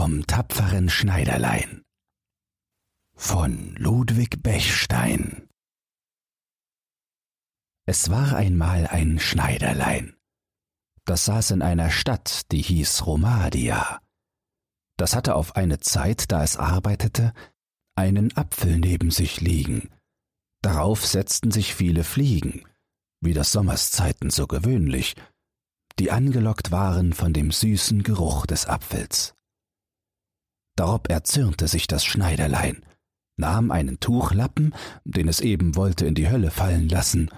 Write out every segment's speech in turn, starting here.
vom tapferen Schneiderlein von Ludwig Bechstein Es war einmal ein Schneiderlein. Das saß in einer Stadt, die hieß Romadia. Das hatte auf eine Zeit, da es arbeitete, einen Apfel neben sich liegen. Darauf setzten sich viele Fliegen, wie das Sommerszeiten so gewöhnlich, die angelockt waren von dem süßen Geruch des Apfels. Darob erzürnte sich das Schneiderlein, nahm einen Tuchlappen, den es eben wollte in die Hölle fallen lassen,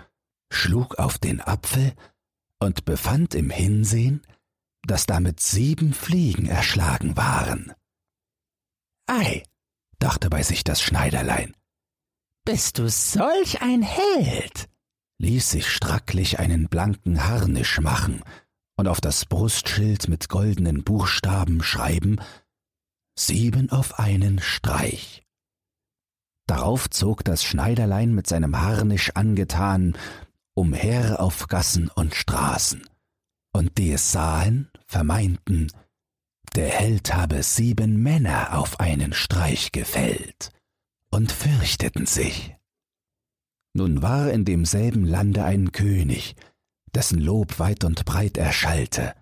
schlug auf den Apfel und befand im Hinsehen, dass damit sieben Fliegen erschlagen waren. Ei, dachte bei sich das Schneiderlein, bist du solch ein Held? ließ sich stracklich einen blanken Harnisch machen und auf das Brustschild mit goldenen Buchstaben schreiben Sieben auf einen Streich. Darauf zog das Schneiderlein mit seinem Harnisch angetan umher auf Gassen und Straßen, und die es sahen, vermeinten, der Held habe sieben Männer auf einen Streich gefällt, und fürchteten sich. Nun war in demselben Lande ein König, dessen Lob weit und breit erschallte.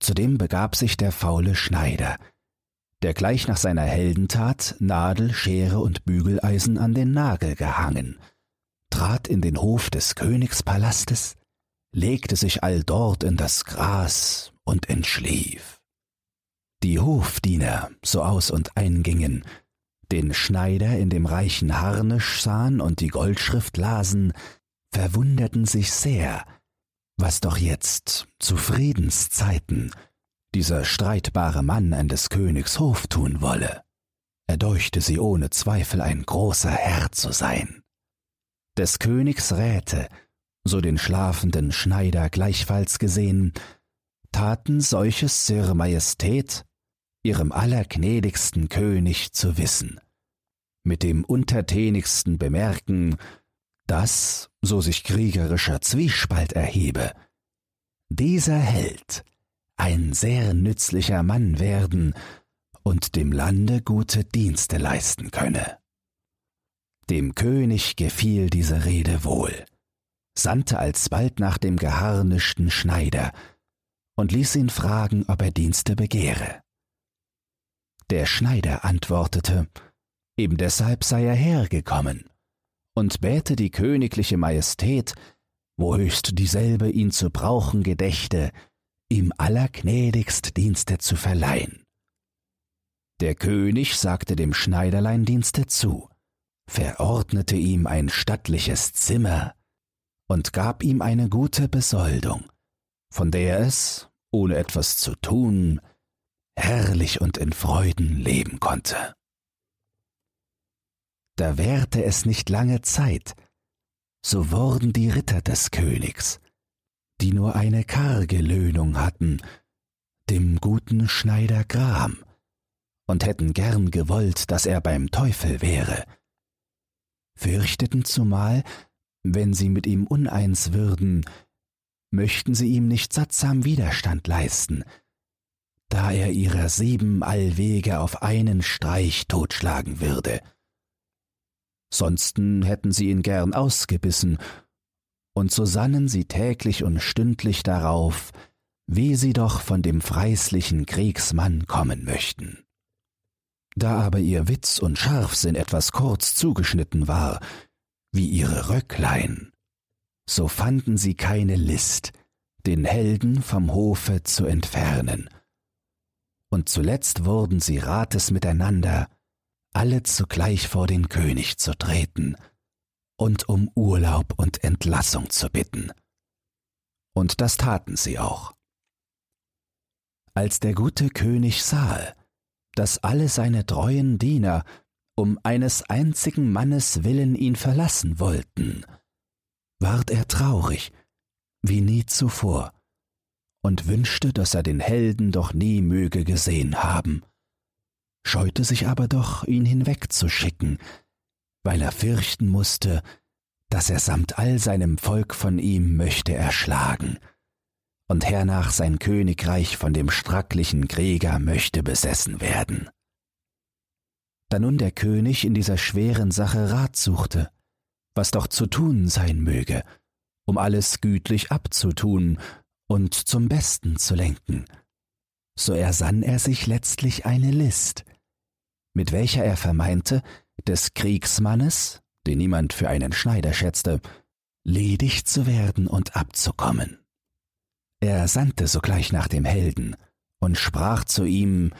Zudem begab sich der faule Schneider, der gleich nach seiner Heldentat Nadel, Schere und Bügeleisen an den Nagel gehangen, trat in den Hof des Königspalastes, legte sich alldort in das Gras und entschlief. Die Hofdiener, so aus und eingingen, den Schneider in dem reichen Harnisch sahen und die Goldschrift lasen, verwunderten sich sehr, was doch jetzt zu Friedenszeiten dieser streitbare Mann an des Königs Hof tun wolle. Er deuchte sie ohne Zweifel ein großer Herr zu sein. Des Königs Räte, so den schlafenden Schneider gleichfalls gesehen, taten solches Sir Majestät ihrem allergnädigsten König zu wissen, mit dem untertänigsten Bemerken, dass, so sich kriegerischer Zwiespalt erhebe, dieser Held ein sehr nützlicher Mann werden und dem Lande gute Dienste leisten könne. Dem König gefiel diese Rede wohl, sandte alsbald nach dem geharnischten Schneider und ließ ihn fragen, ob er Dienste begehre. Der Schneider antwortete, eben deshalb sei er hergekommen, und bäte die königliche Majestät, wo höchst dieselbe ihn zu brauchen gedächte, ihm allergnädigst Dienste zu verleihen. Der König sagte dem Schneiderlein Dienste zu, verordnete ihm ein stattliches Zimmer und gab ihm eine gute Besoldung, von der es, ohne etwas zu tun, herrlich und in Freuden leben konnte. Da währte es nicht lange Zeit, so wurden die Ritter des Königs, die nur eine karge Löhnung hatten, dem guten Schneider Gram, und hätten gern gewollt, dass er beim Teufel wäre, fürchteten zumal, wenn sie mit ihm uneins würden, möchten sie ihm nicht sattsam Widerstand leisten, da er ihrer sieben Allwege auf einen Streich totschlagen würde. Sonsten hätten sie ihn gern ausgebissen, und so sannen sie täglich und stündlich darauf, wie sie doch von dem freislichen Kriegsmann kommen möchten. Da aber ihr Witz und Scharfsinn etwas kurz zugeschnitten war, wie ihre Röcklein, so fanden sie keine List, den Helden vom Hofe zu entfernen. Und zuletzt wurden sie Rates miteinander, alle zugleich vor den König zu treten und um Urlaub und Entlassung zu bitten. Und das taten sie auch. Als der gute König sah, dass alle seine treuen Diener um eines einzigen Mannes willen ihn verlassen wollten, ward er traurig, wie nie zuvor, und wünschte, dass er den Helden doch nie möge gesehen haben, scheute sich aber doch, ihn hinwegzuschicken, weil er fürchten musste, dass er samt all seinem Volk von ihm möchte erschlagen, und hernach sein Königreich von dem stracklichen Krieger möchte besessen werden. Da nun der König in dieser schweren Sache Rat suchte, was doch zu tun sein möge, um alles gütlich abzutun und zum Besten zu lenken, so ersann er sich letztlich eine List, mit welcher er vermeinte, des Kriegsmannes, den niemand für einen Schneider schätzte, ledig zu werden und abzukommen. Er sandte sogleich nach dem Helden und sprach zu ihm,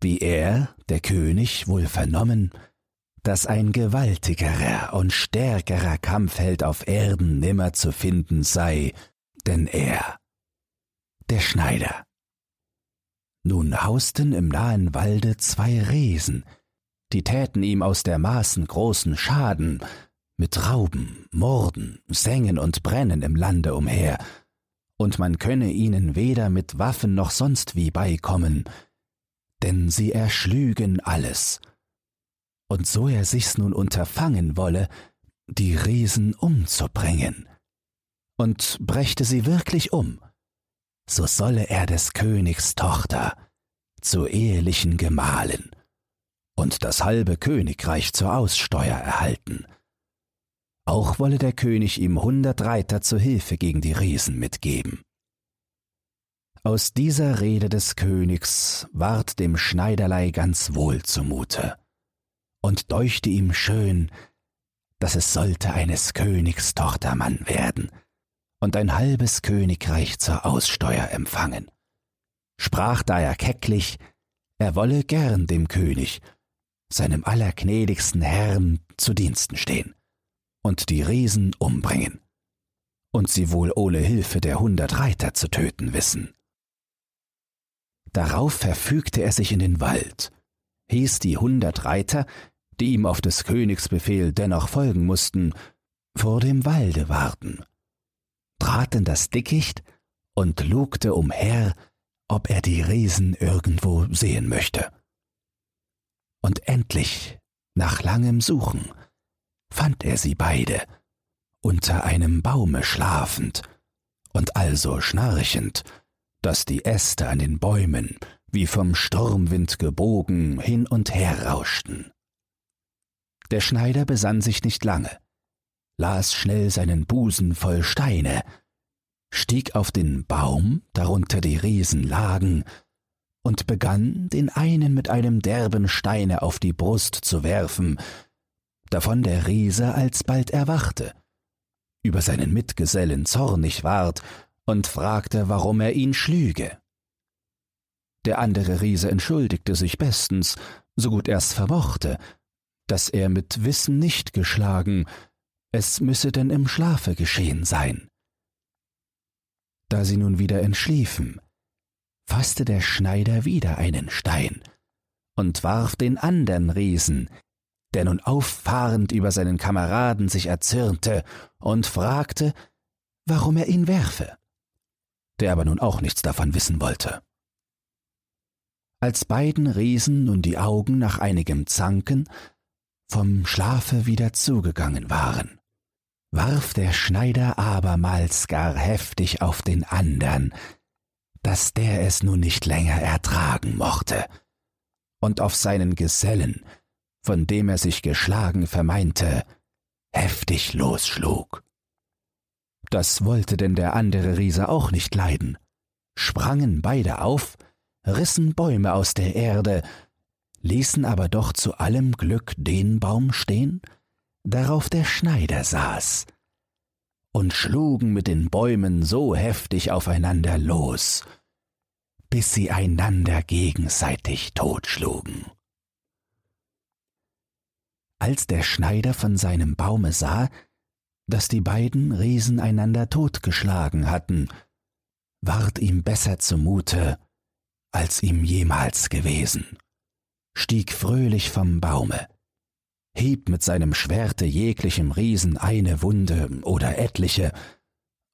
wie er, der König, wohl vernommen, dass ein gewaltigerer und stärkerer Kampfheld auf Erden nimmer zu finden sei, denn er, der Schneider. Nun hausten im nahen Walde zwei Riesen, die täten ihm aus der Maßen großen Schaden, mit Rauben, Morden, Sengen und Brennen im Lande umher, und man könne ihnen weder mit Waffen noch sonst wie beikommen, denn sie erschlügen alles. Und so er sich's nun unterfangen wolle, die Riesen umzubringen, und brächte sie wirklich um, so solle er des Königs Tochter zu ehelichen Gemahlen und das halbe Königreich zur Aussteuer erhalten. Auch wolle der König ihm hundert Reiter zur Hilfe gegen die Riesen mitgeben. Aus dieser Rede des Königs ward dem Schneiderlei ganz wohl zumute und deuchte ihm schön, dass es sollte eines Königs Tochtermann werden und ein halbes Königreich zur Aussteuer empfangen. Sprach daher kecklich, er wolle gern dem König, seinem allergnädigsten Herrn, zu Diensten stehen und die Riesen umbringen und sie wohl ohne Hilfe der hundert Reiter zu töten wissen. Darauf verfügte er sich in den Wald, hieß die hundert Reiter, die ihm auf des Königs Befehl dennoch folgen mussten, vor dem Walde warten, trat in das Dickicht und lugte umher, ob er die Riesen irgendwo sehen möchte. Und endlich, nach langem Suchen, fand er sie beide, unter einem Baume schlafend und also schnarchend, dass die Äste an den Bäumen wie vom Sturmwind gebogen hin und her rauschten. Der Schneider besann sich nicht lange, las schnell seinen Busen voll Steine, stieg auf den Baum, darunter die Riesen lagen, und begann, den einen mit einem derben Steine auf die Brust zu werfen, davon der Riese alsbald erwachte, über seinen Mitgesellen zornig ward und fragte, warum er ihn schlüge. Der andere Riese entschuldigte sich bestens, so gut er's vermochte, dass er mit Wissen nicht geschlagen, es müsse denn im Schlafe geschehen sein. Da sie nun wieder entschliefen, fasste der Schneider wieder einen Stein und warf den andern Riesen, der nun auffahrend über seinen Kameraden sich erzürnte und fragte, warum er ihn werfe, der aber nun auch nichts davon wissen wollte. Als beiden Riesen nun die Augen nach einigem Zanken vom Schlafe wieder zugegangen waren, warf der Schneider abermals gar heftig auf den andern, dass der es nun nicht länger ertragen mochte, und auf seinen Gesellen, von dem er sich geschlagen vermeinte, heftig losschlug. Das wollte denn der andere Riese auch nicht leiden, sprangen beide auf, rissen Bäume aus der Erde, ließen aber doch zu allem Glück den Baum stehen, darauf der Schneider saß, und schlugen mit den Bäumen so heftig aufeinander los, bis sie einander gegenseitig totschlugen. Als der Schneider von seinem Baume sah, dass die beiden Riesen einander totgeschlagen hatten, ward ihm besser zumute, als ihm jemals gewesen, stieg fröhlich vom Baume, hieb mit seinem Schwerte jeglichem Riesen eine Wunde oder etliche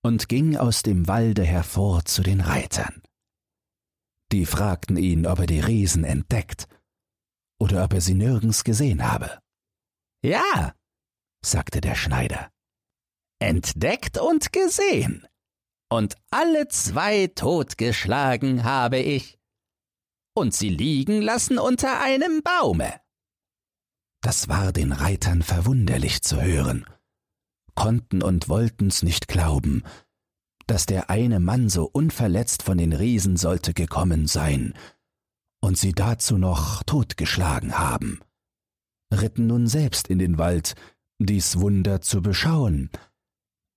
und ging aus dem Walde hervor zu den Reitern. Die fragten ihn, ob er die Riesen entdeckt oder ob er sie nirgends gesehen habe. Ja, sagte der Schneider, entdeckt und gesehen, und alle zwei totgeschlagen habe ich. Und sie liegen lassen unter einem Baume. Das war den Reitern verwunderlich zu hören, konnten und wollten's nicht glauben, dass der eine Mann so unverletzt von den Riesen sollte gekommen sein und sie dazu noch totgeschlagen haben, ritten nun selbst in den Wald, dies Wunder zu beschauen,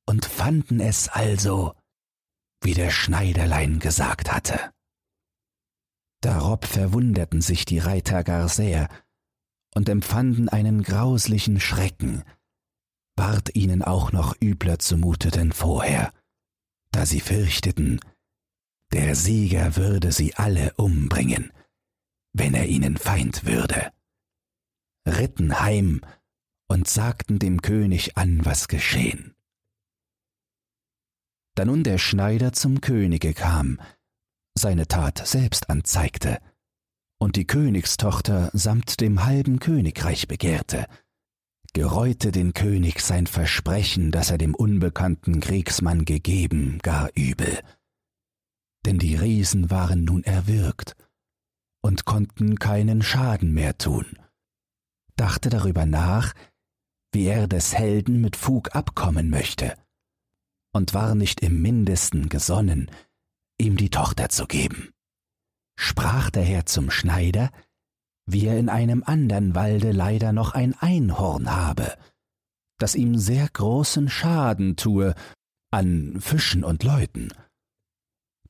und fanden es also, wie der Schneiderlein gesagt hatte. Darob verwunderten sich die Reiter gar sehr und empfanden einen grauslichen Schrecken, ward ihnen auch noch übler zumute denn vorher, da sie fürchteten, der Sieger würde sie alle umbringen, wenn er ihnen Feind würde, ritten heim und sagten dem König an, was geschehen. Da nun der Schneider zum Könige kam, seine Tat selbst anzeigte und die Königstochter samt dem halben Königreich begehrte, gereute den König sein Versprechen, das er dem unbekannten Kriegsmann gegeben, gar übel. Denn die Riesen waren nun erwürgt und konnten keinen Schaden mehr tun, dachte darüber nach, wie er des Helden mit Fug abkommen möchte, und war nicht im mindesten gesonnen, ihm die Tochter zu geben. Sprach der Herr zum Schneider, wie er in einem andern Walde leider noch ein Einhorn habe, das ihm sehr großen Schaden tue an Fischen und Leuten.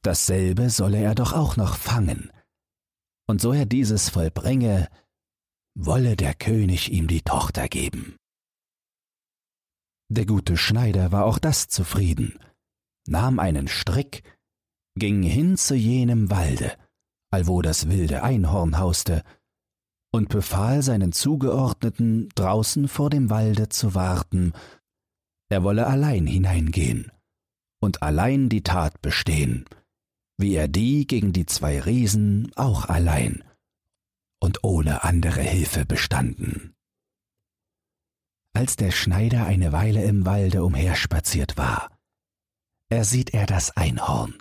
Dasselbe solle er doch auch noch fangen, und so er dieses vollbringe, wolle der König ihm die Tochter geben. Der gute Schneider war auch das zufrieden, nahm einen Strick, ging hin zu jenem Walde, allwo das wilde Einhorn hauste, und befahl seinen Zugeordneten, draußen vor dem Walde zu warten, er wolle allein hineingehen und allein die Tat bestehen, wie er die gegen die zwei Riesen auch allein und ohne andere Hilfe bestanden. Als der Schneider eine Weile im Walde umherspaziert war, ersieht er das Einhorn,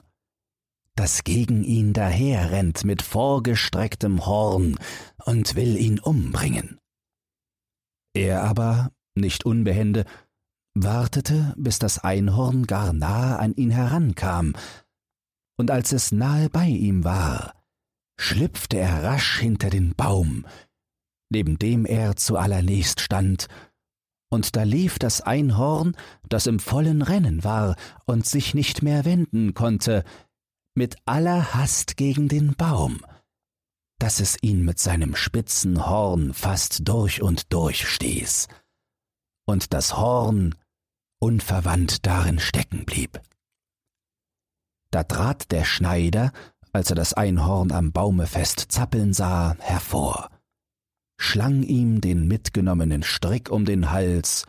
das gegen ihn daherrennt mit vorgestrecktem Horn und will ihn umbringen. Er aber, nicht unbehende, wartete, bis das Einhorn gar nahe an ihn herankam, und als es nahe bei ihm war, schlüpfte er rasch hinter den Baum, neben dem er zuallererst stand, und da lief das Einhorn, das im vollen Rennen war und sich nicht mehr wenden konnte, mit aller Hast gegen den Baum, dass es ihn mit seinem spitzen Horn fast durch und durch stieß, und das Horn unverwandt darin stecken blieb. Da trat der Schneider, als er das Einhorn am Baume fest zappeln sah, hervor, schlang ihm den mitgenommenen Strick um den Hals,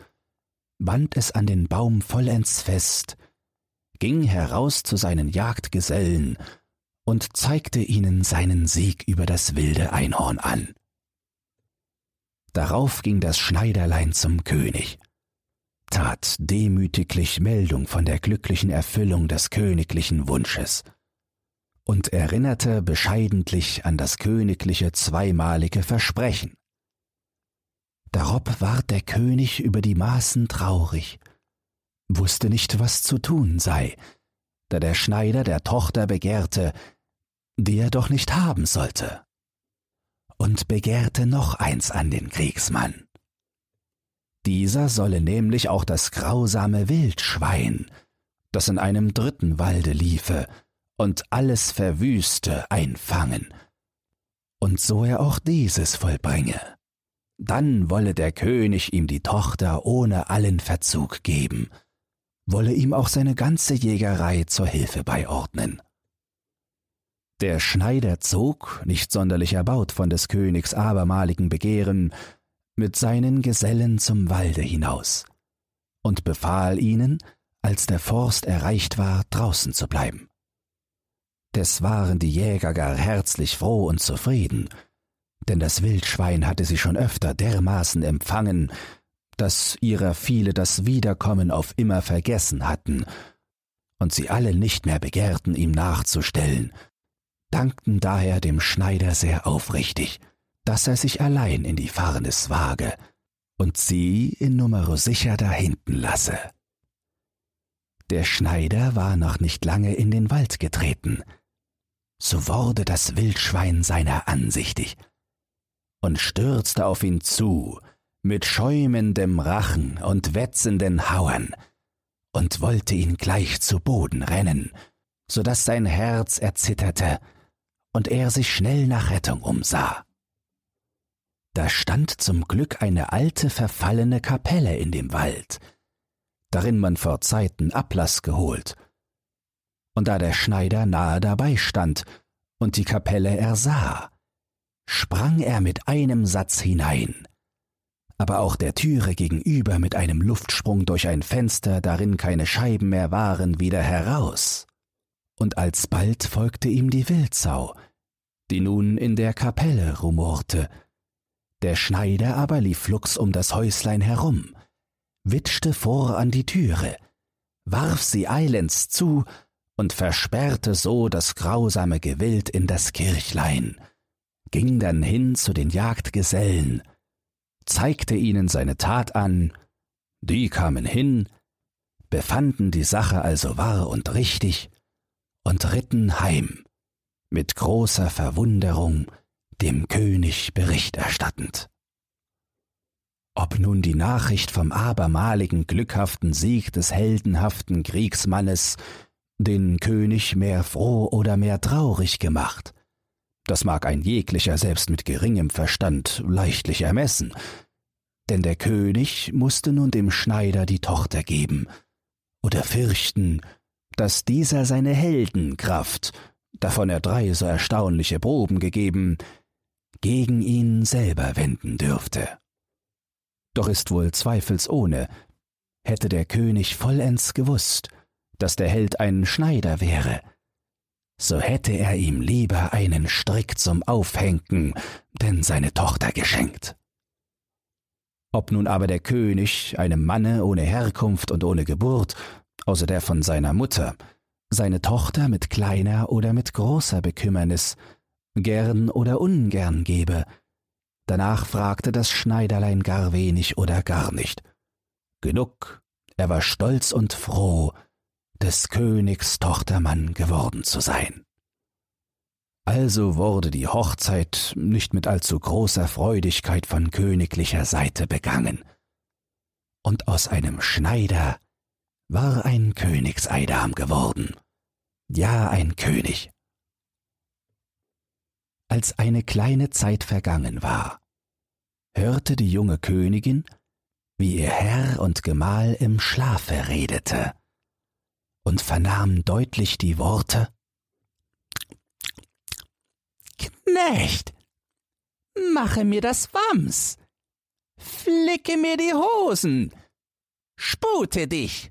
band es an den Baum vollends fest, ging heraus zu seinen Jagdgesellen und zeigte ihnen seinen Sieg über das wilde Einhorn an. Darauf ging das Schneiderlein zum König tat demütiglich Meldung von der glücklichen Erfüllung des königlichen Wunsches und erinnerte bescheidentlich an das königliche zweimalige Versprechen. Darob ward der König über die Maßen traurig, wusste nicht, was zu tun sei, da der Schneider der Tochter begehrte, die er doch nicht haben sollte, und begehrte noch eins an den Kriegsmann. Dieser solle nämlich auch das grausame Wildschwein, das in einem dritten Walde liefe und alles verwüste, einfangen, und so er auch dieses vollbringe. Dann wolle der König ihm die Tochter ohne allen Verzug geben, wolle ihm auch seine ganze Jägerei zur Hilfe beiordnen. Der Schneider zog, nicht sonderlich erbaut von des Königs abermaligen Begehren, mit seinen Gesellen zum Walde hinaus und befahl ihnen, als der Forst erreicht war, draußen zu bleiben. Des waren die Jäger gar herzlich froh und zufrieden, denn das Wildschwein hatte sie schon öfter dermaßen empfangen, dass ihrer viele das Wiederkommen auf immer vergessen hatten und sie alle nicht mehr begehrten, ihm nachzustellen, dankten daher dem Schneider sehr aufrichtig, dass er sich allein in die Farnes wage und sie in Numero sicher dahinten lasse. Der Schneider war noch nicht lange in den Wald getreten, so wurde das Wildschwein seiner ansichtig und stürzte auf ihn zu, mit schäumendem Rachen und wetzenden Hauern, und wollte ihn gleich zu Boden rennen, so dass sein Herz erzitterte und er sich schnell nach Rettung umsah. Da stand zum Glück eine alte verfallene Kapelle in dem Wald, darin man vor Zeiten Ablass geholt. Und da der Schneider nahe dabei stand und die Kapelle ersah, sprang er mit einem Satz hinein, aber auch der Türe gegenüber mit einem Luftsprung durch ein Fenster, darin keine Scheiben mehr waren, wieder heraus. Und alsbald folgte ihm die Wildsau, die nun in der Kapelle rumorte. Der Schneider aber lief flugs um das Häuslein herum, witschte vor an die Türe, warf sie eilends zu und versperrte so das grausame Gewild in das Kirchlein, ging dann hin zu den Jagdgesellen, zeigte ihnen seine Tat an, die kamen hin, befanden die Sache also wahr und richtig und ritten heim, mit großer Verwunderung dem König Bericht erstattend. Ob nun die Nachricht vom abermaligen glückhaften Sieg des heldenhaften Kriegsmannes den König mehr froh oder mehr traurig gemacht, das mag ein jeglicher selbst mit geringem Verstand leichtlich ermessen, denn der König musste nun dem Schneider die Tochter geben, oder fürchten, dass dieser seine Heldenkraft, davon er drei so erstaunliche Proben gegeben, gegen ihn selber wenden dürfte. Doch ist wohl zweifelsohne, hätte der König vollends gewusst, dass der Held ein Schneider wäre, so hätte er ihm lieber einen Strick zum Aufhenken, denn seine Tochter geschenkt. Ob nun aber der König, einem Manne ohne Herkunft und ohne Geburt, außer der von seiner Mutter, seine Tochter mit kleiner oder mit großer Bekümmernis, gern oder ungern gebe, danach fragte das Schneiderlein gar wenig oder gar nicht. Genug, er war stolz und froh, des Königs Tochtermann geworden zu sein. Also wurde die Hochzeit nicht mit allzu großer Freudigkeit von königlicher Seite begangen. Und aus einem Schneider war ein Königseidam geworden. Ja, ein König. Als eine kleine Zeit vergangen war, hörte die junge Königin, wie ihr Herr und Gemahl im Schlafe redete und vernahm deutlich die Worte Knecht, mache mir das Wams, flicke mir die Hosen, spute dich,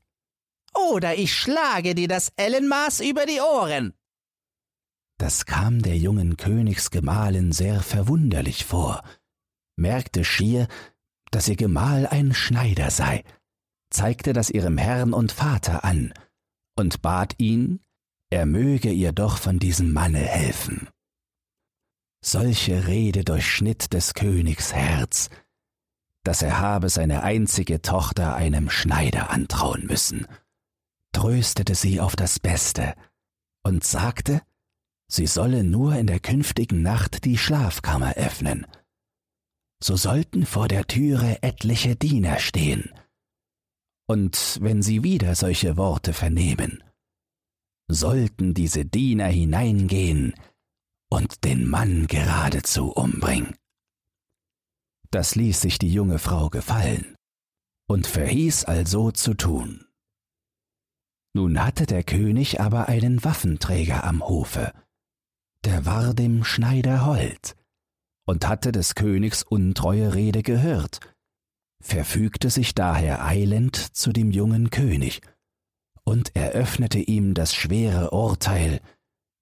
oder ich schlage dir das Ellenmaß über die Ohren. Das kam der jungen Königsgemahlin sehr verwunderlich vor, merkte schier, dass ihr Gemahl ein Schneider sei, zeigte das ihrem Herrn und Vater an und bat ihn, er möge ihr doch von diesem Manne helfen. Solche Rede durchschnitt des Königs Herz, dass er habe seine einzige Tochter einem Schneider antrauen müssen, tröstete sie auf das Beste und sagte, sie solle nur in der künftigen Nacht die Schlafkammer öffnen. So sollten vor der Türe etliche Diener stehen, und wenn sie wieder solche Worte vernehmen, sollten diese Diener hineingehen und den Mann geradezu umbringen. Das ließ sich die junge Frau gefallen und verhieß also zu tun. Nun hatte der König aber einen Waffenträger am Hofe, der war dem Schneider hold und hatte des Königs untreue Rede gehört verfügte sich daher eilend zu dem jungen König und eröffnete ihm das schwere Urteil,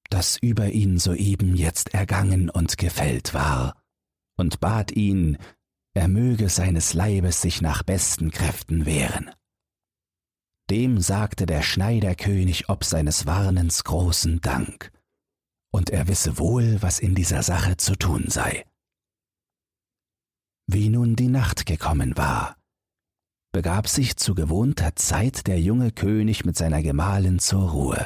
das über ihn soeben jetzt ergangen und gefällt war, und bat ihn, er möge seines Leibes sich nach besten Kräften wehren. dem sagte der Schneiderkönig ob seines Warnens großen Dank, und er wisse wohl, was in dieser Sache zu tun sei. Wie nun die Nacht gekommen war, begab sich zu gewohnter Zeit der junge König mit seiner Gemahlin zur Ruhe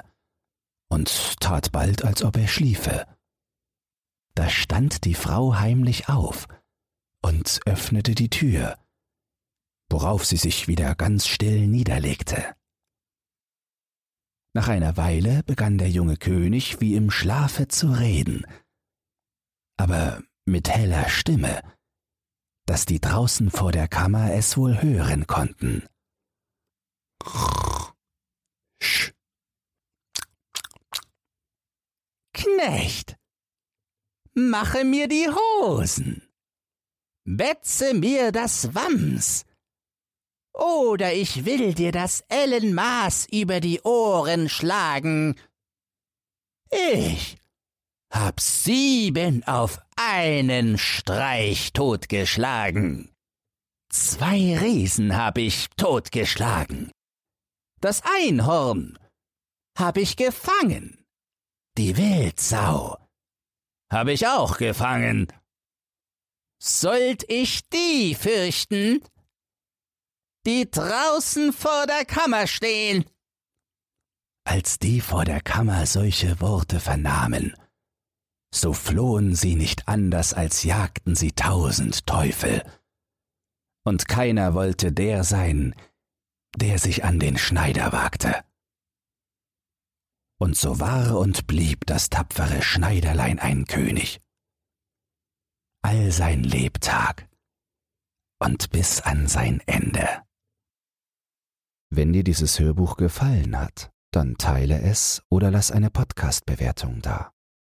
und tat bald, als ob er schliefe. Da stand die Frau heimlich auf und öffnete die Tür, worauf sie sich wieder ganz still niederlegte. Nach einer Weile begann der junge König wie im Schlafe zu reden, aber mit heller Stimme, dass die draußen vor der Kammer es wohl hören konnten. Knecht, mache mir die Hosen, betze mir das Wams, oder ich will dir das Ellenmaß über die Ohren schlagen. Ich hab sieben auf einen Streich totgeschlagen. Zwei Riesen hab ich totgeschlagen. Das Einhorn hab ich gefangen. Die Wildsau hab ich auch gefangen. Sollt ich die fürchten, die draußen vor der Kammer stehen? Als die vor der Kammer solche Worte vernahmen, so flohen sie nicht anders, als jagten sie tausend Teufel. Und keiner wollte der sein, der sich an den Schneider wagte. Und so war und blieb das tapfere Schneiderlein ein König. All sein Lebtag und bis an sein Ende. Wenn dir dieses Hörbuch gefallen hat, dann teile es oder lass eine Podcast-Bewertung da.